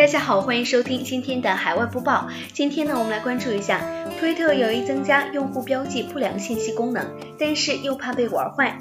大家好，欢迎收听今天的海外播报。今天呢，我们来关注一下，推特有意增加用户标记不良信息功能，但是又怕被玩坏。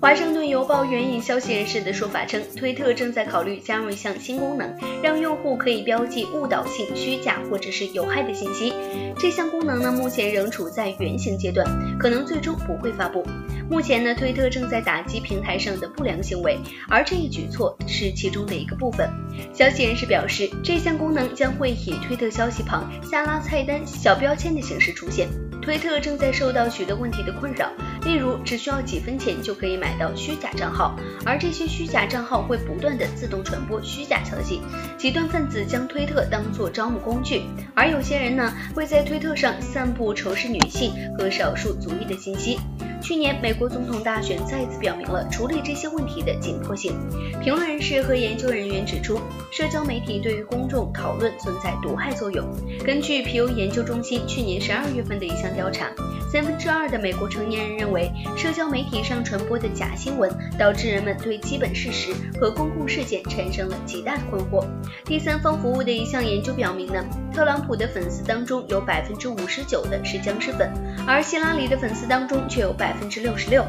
华盛顿邮报援引消息人士的说法称，推特正在考虑加入一项新功能，让用户可以标记误导性、虚假或者是有害的信息。这项功能呢，目前仍处在原型阶段，可能最终不会发布。目前呢，推特正在打击平台上的不良行为，而这一举措是其中的一个部分。消息人士表示，这项功能将会以推特消息旁下拉菜单小标签的形式出现。推特正在受到许多问题的困扰，例如只需要几分钱就可以买到虚假账号，而这些虚假账号会不断的自动传播虚假消息。极端分子将推特当作招募工具，而有些人呢会在推特上散布仇视女性和少数族裔的信息。去年美国总统大选再次表明了处理这些问题的紧迫性。评论人士和研究人员指出，社交媒体对于公众讨论存在毒害作用。根据皮尤研究中心去年十二月份的一项调查，三分之二的美国成年人认为，社交媒体上传播的假新闻导致人们对基本事实和公共事件产生了极大的困惑。第三方服务的一项研究表明呢，特朗普的粉丝当中有百分之五十九的是僵尸粉，而希拉里的粉丝当中却有百分之六十六。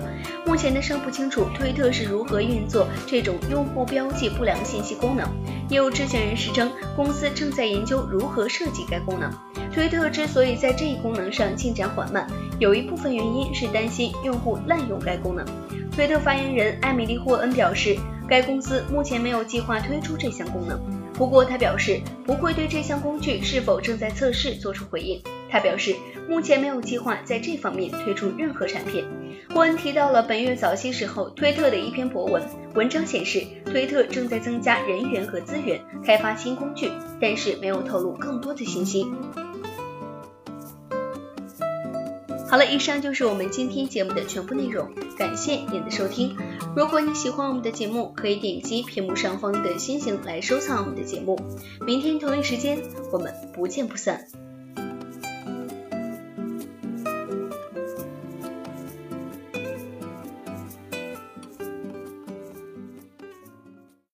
目前呢尚不清楚推特是如何运作这种用户标记不良信息功能。也有知情人士称，公司正在研究如何设计该功能。推特之所以在这一功能上进展缓慢，有一部分原因是担心用户滥用该功能。推特发言人艾米丽霍恩表示，该公司目前没有计划推出这项功能。不过，他表示不会对这项工具是否正在测试做出回应。他表示，目前没有计划在这方面推出任何产品。霍恩提到了本月早些时候推特的一篇博文，文章显示推特正在增加人员和资源，开发新工具，但是没有透露更多的信息。好了，以上就是我们今天节目的全部内容，感谢您的收听。如果你喜欢我们的节目，可以点击屏幕上方的星星来收藏我们的节目。明天同一时间，我们不见不散。